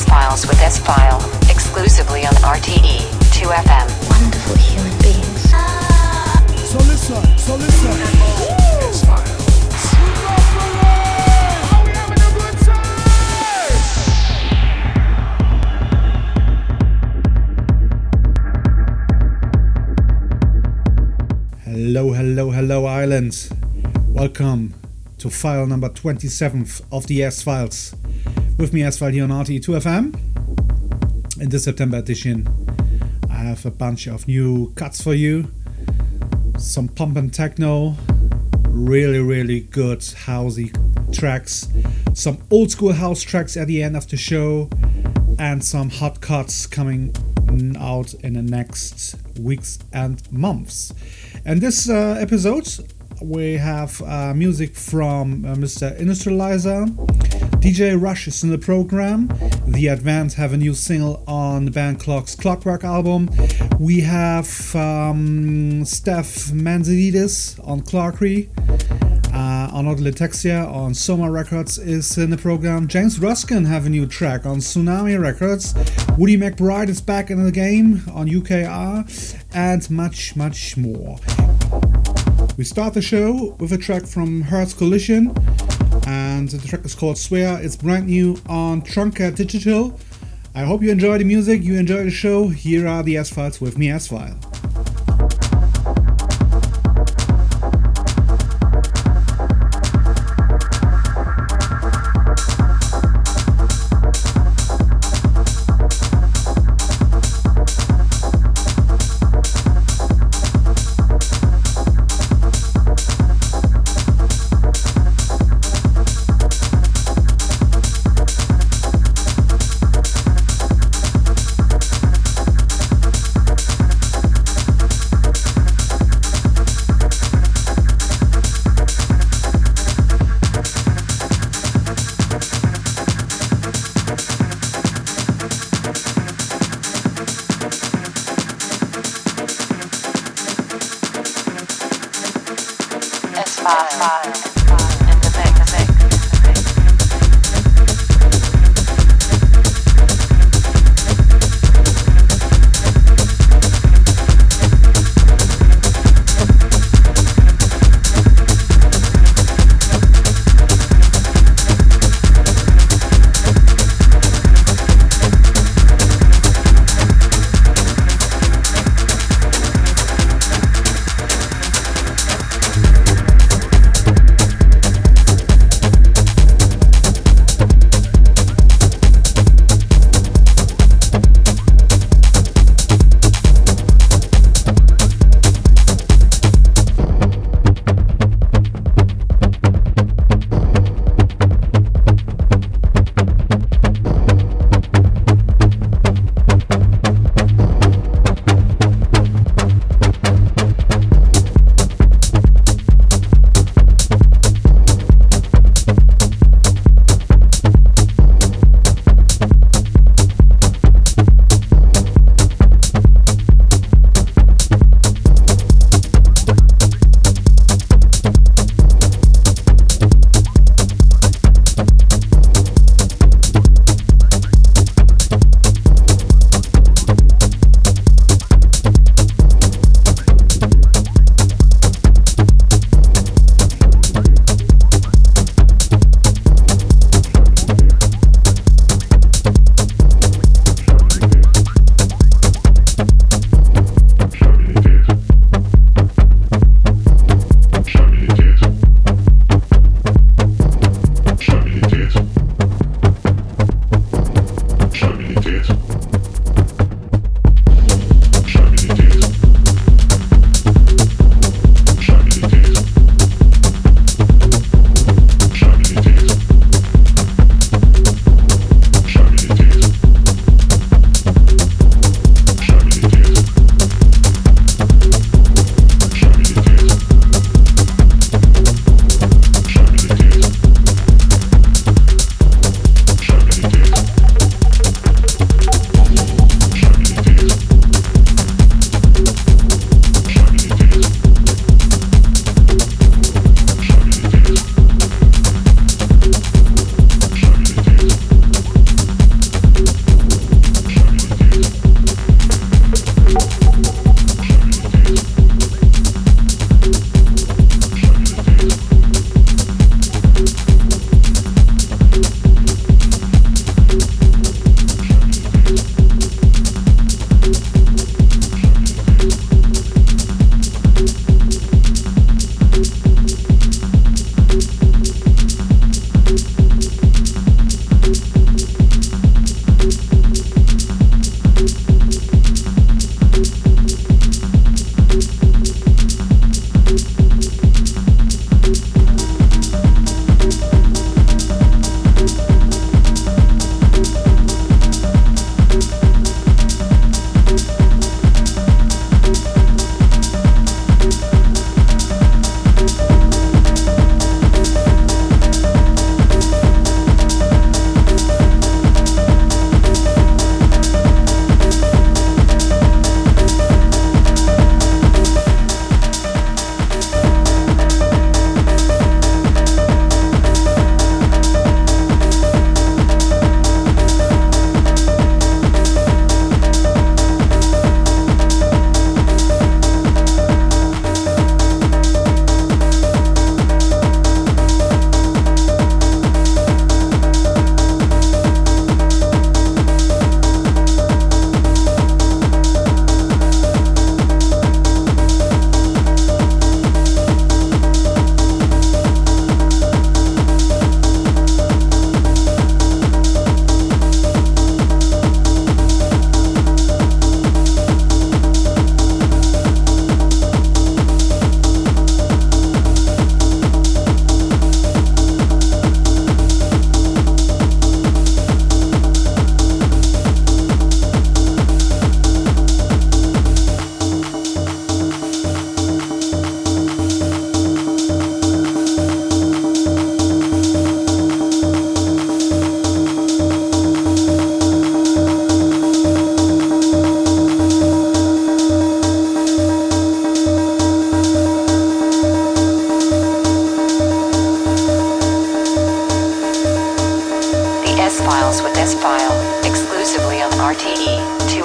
S Files with S File, exclusively on RTE 2FM. Wonderful human beings. So listen, so listen. S Files. Hello, hello, hello, Ireland. Welcome to file number 27th of the S Files. With me, here on RTE2FM. In this September edition, I have a bunch of new cuts for you. Some pump and techno, really, really good housey tracks. Some old school house tracks at the end of the show, and some hot cuts coming out in the next weeks and months. And this uh, episode, we have uh, music from uh, Mr. Industrialyzer. DJ Rush is in the program. The Advance have a new single on the band Clock's Clockwork album. We have um, Stef Mendesidis on Clergy. Uh, Arnaud Le Texier on Soma Records is in the program. James Ruskin have a new track on Tsunami Records. Woody McBride is back in the game on UKR, and much, much more. We start the show with a track from Hertz Collision, and the track is called Sphere. It's brand new on Truncate Digital. I hope you enjoy the music, you enjoy the show. Here are the S Files with me, S File.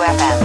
FM.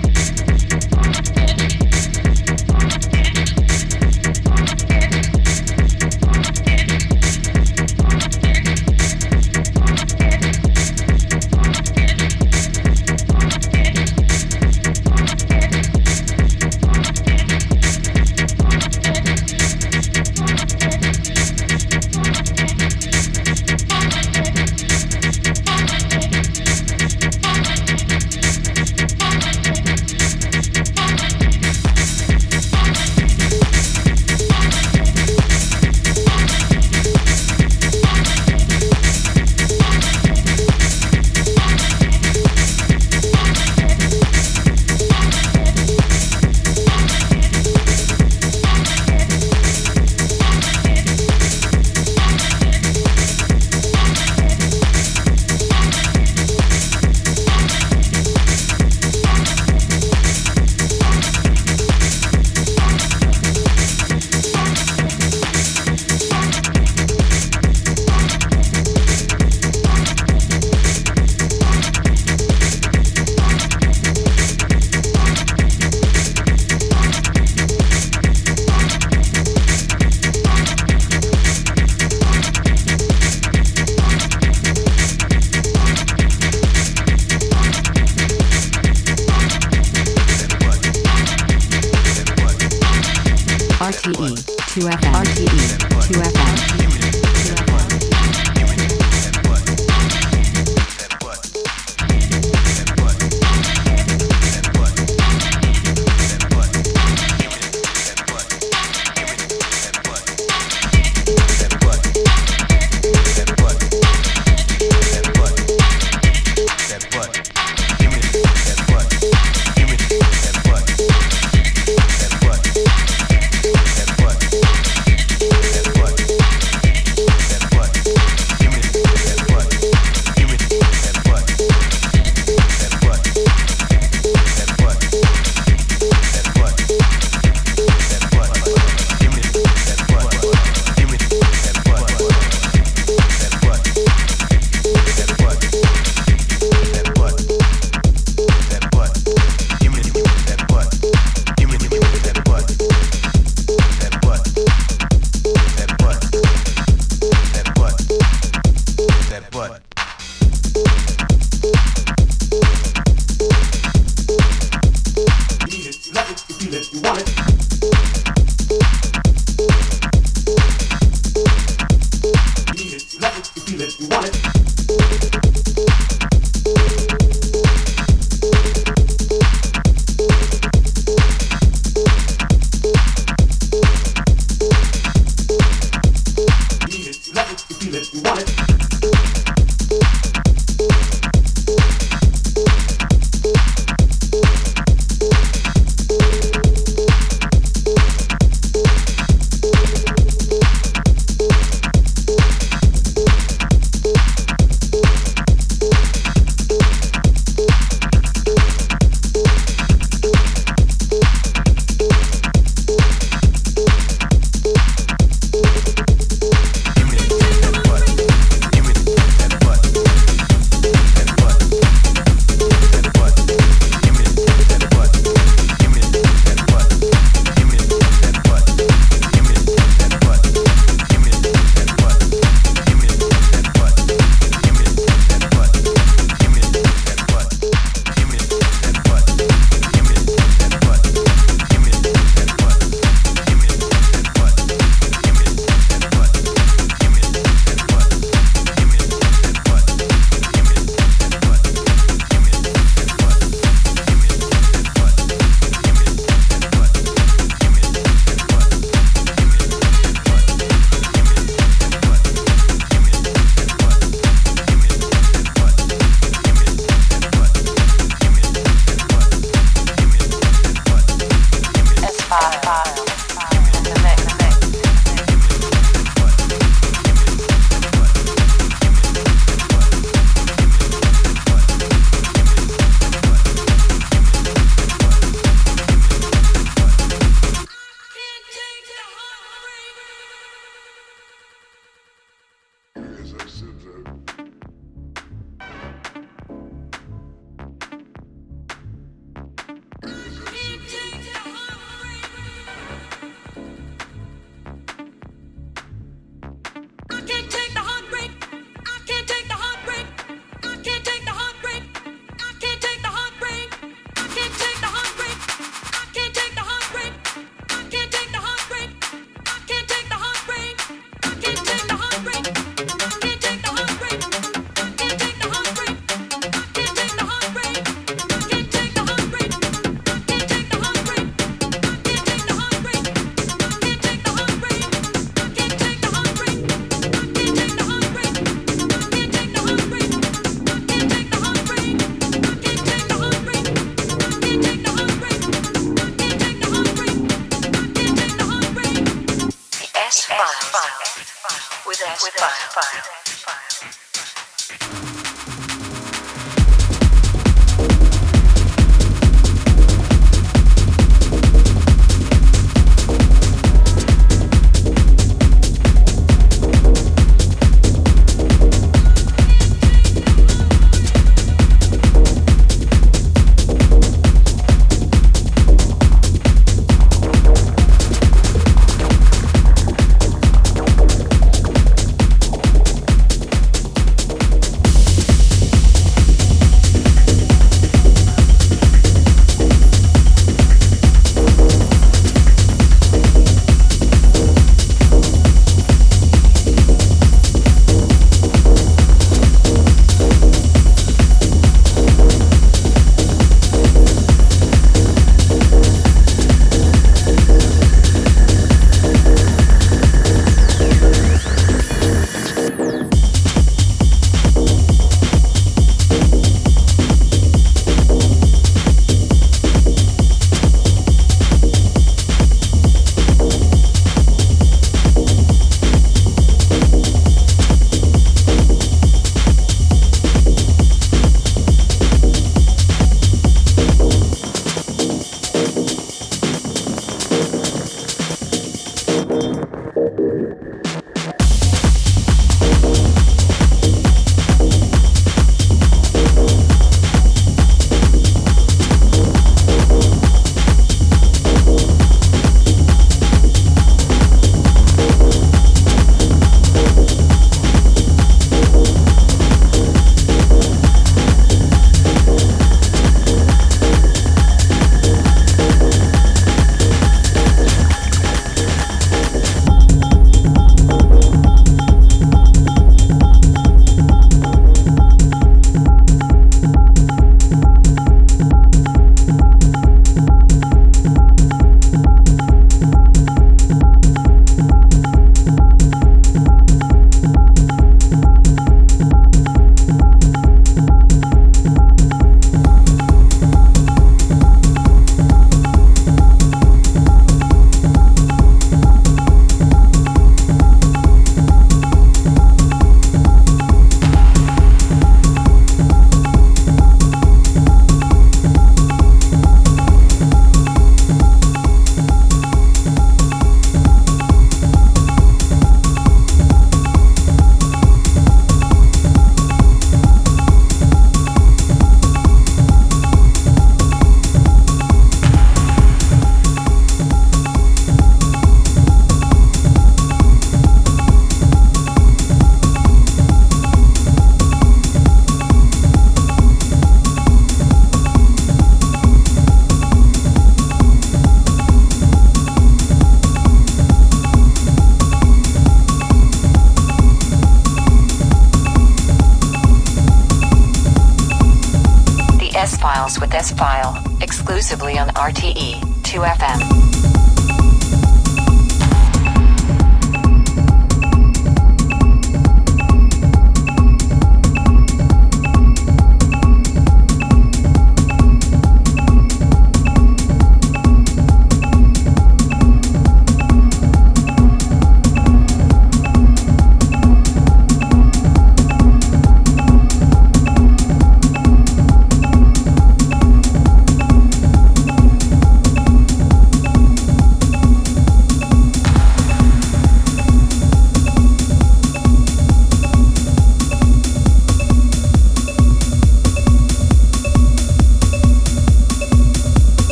File, exclusively on RTE 2FM.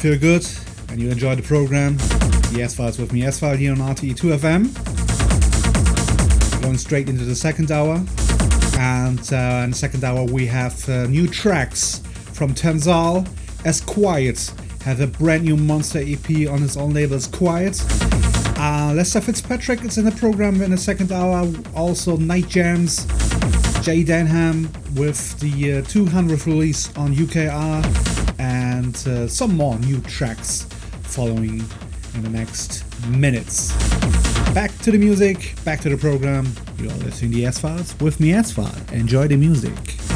Feel good and you enjoy the program. The S Files with me, S File here on RTE2 FM. Going straight into the second hour. And uh, in the second hour, we have uh, new tracks from Tenzella. As Quiet have a brand new monster EP on his own label, as Quiet. Uh, Lester Fitzpatrick is in the program in the second hour. Also, Night Jams. Jay Denham with the uh, 200th release on UKR and uh, some more new tracks following in the next minutes. Back to the music, back to the program. You're listening to S Files with me, S File. Enjoy the music.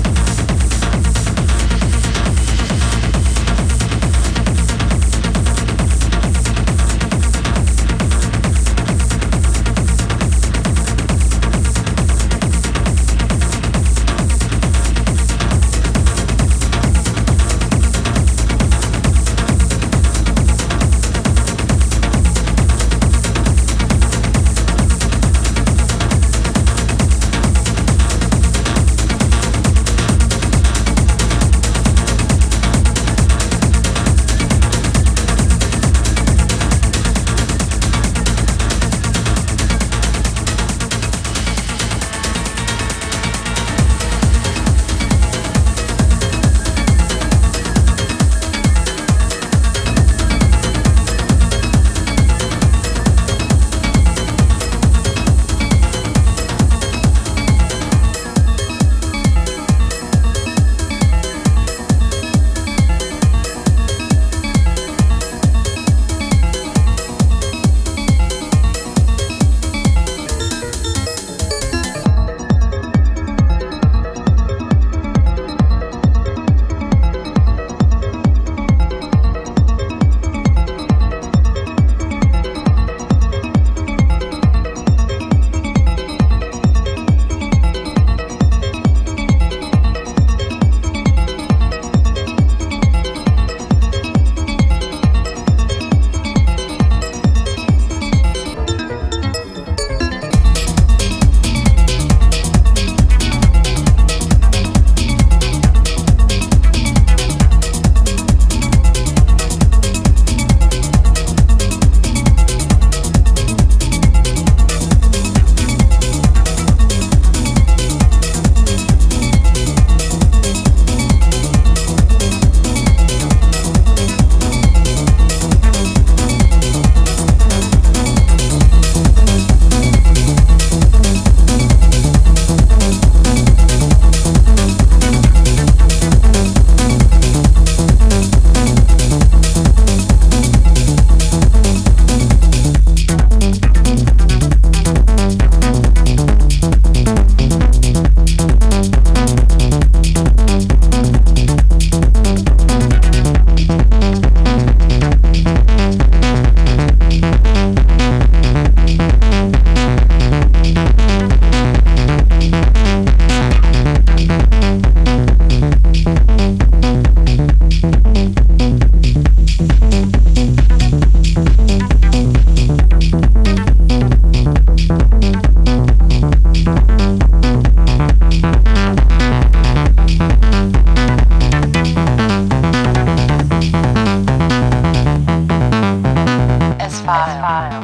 八 FM。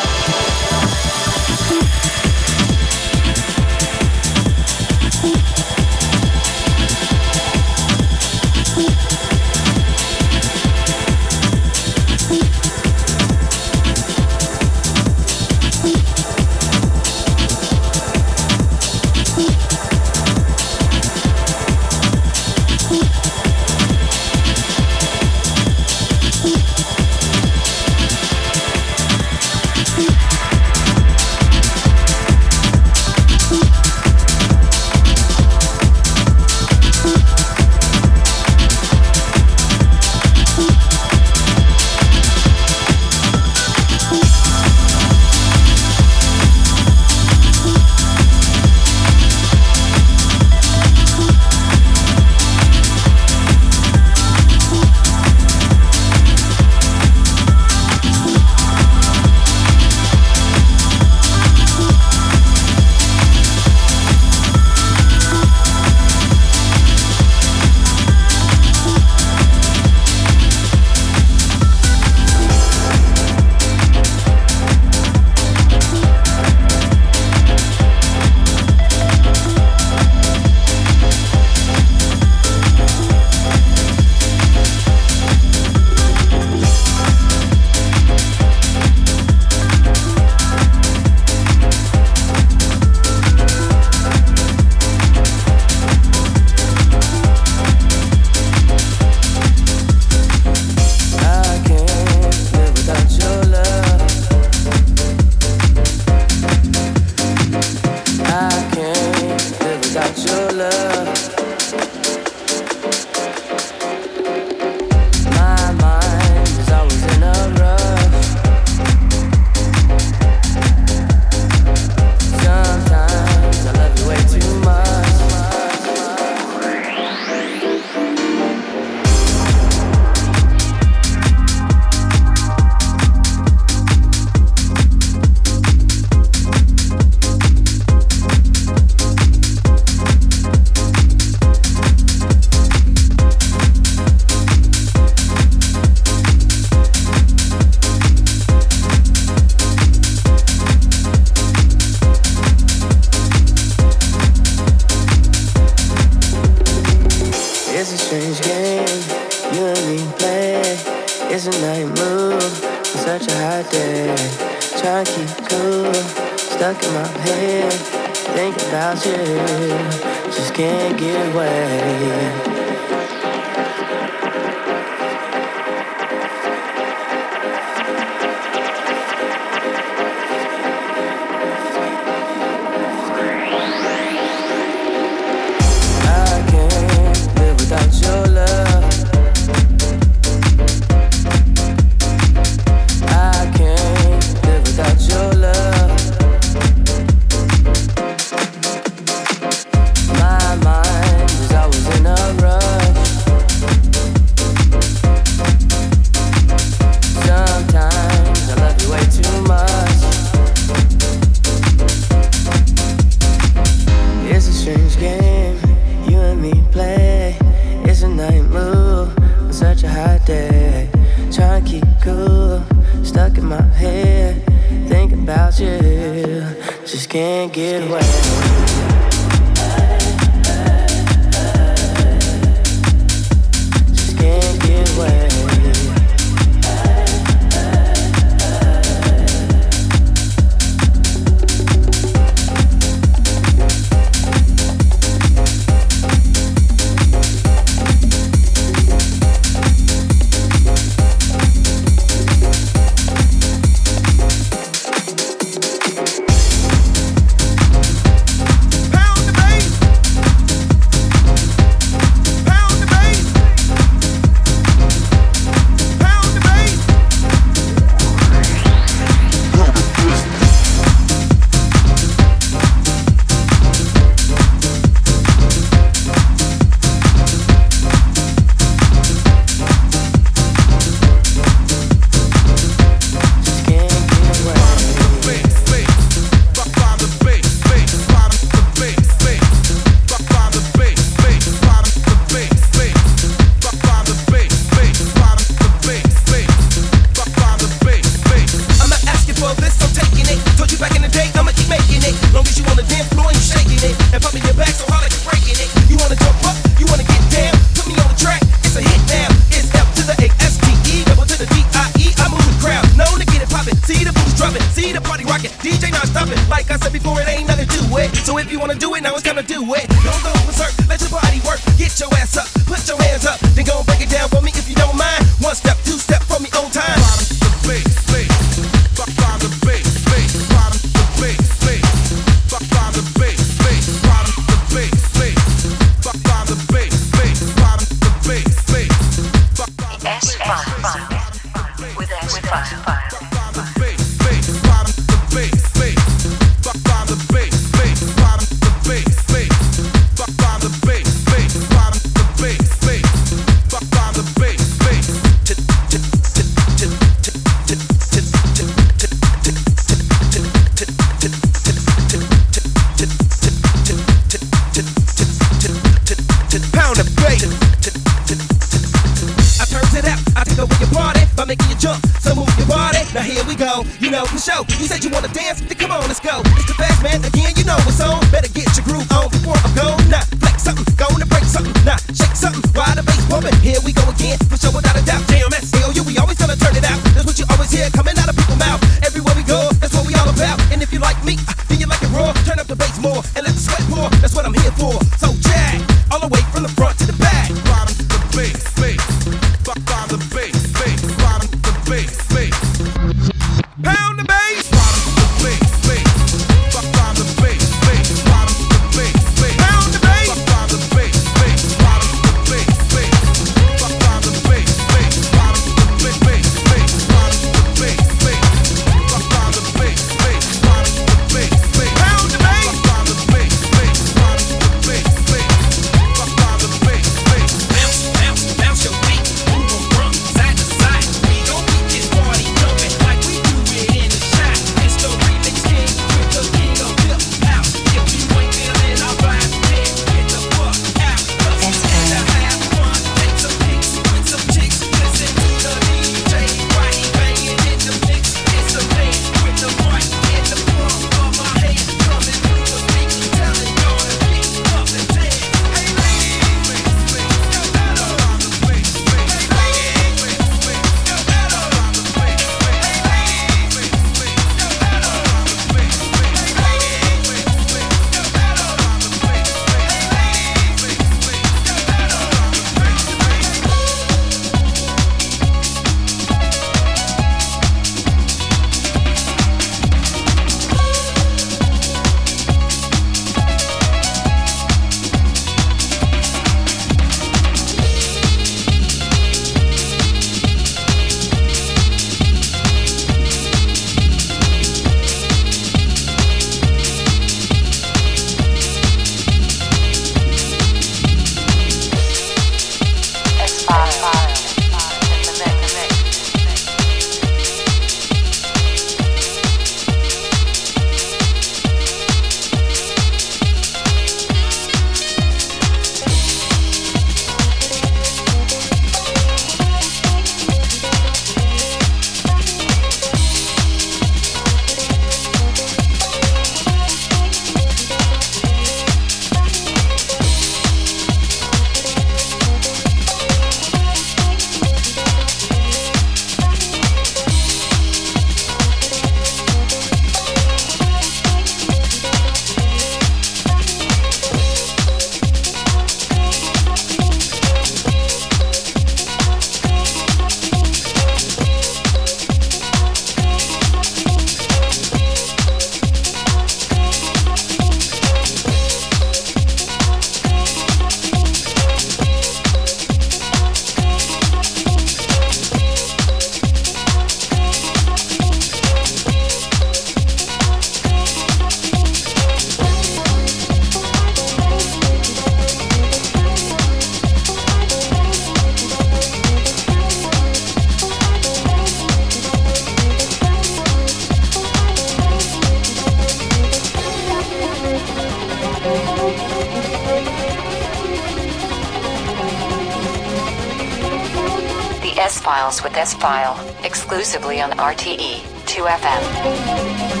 File, exclusively on RTE 2FM.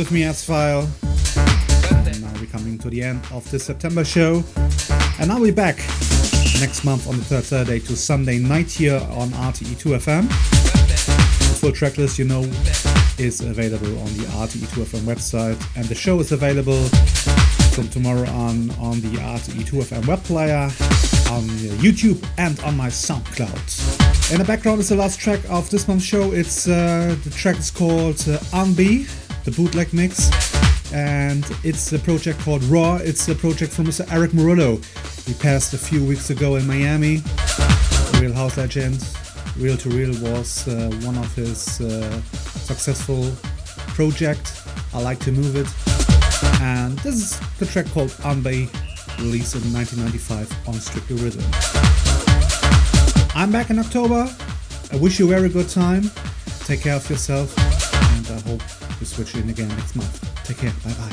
With me, S File. Now we're coming to the end of this September show. And I'll be back next month on the third Saturday to Sunday night here on RTE2FM. The full track list, you know, is available on the RTE2FM website, and the show is available from tomorrow on on the RTE2FM web player, on YouTube, and on my SoundCloud. In the background is the last track of this month's show. It's uh, the track is called uh, Unbe, the bootleg mix, and it's a project called Raw. It's a project from Mr. Erick Morillo. He passed a few weeks ago in Miami. Real house legend. Reel 2 Real was uh, one of his uh, successful project. I like to move it. And this is the track called Unbe, released in 1995 on Strictly Rhythm. I'm back in October. I wish you a very good time. Take care of yourself, you again next month. Take care. Bye bye.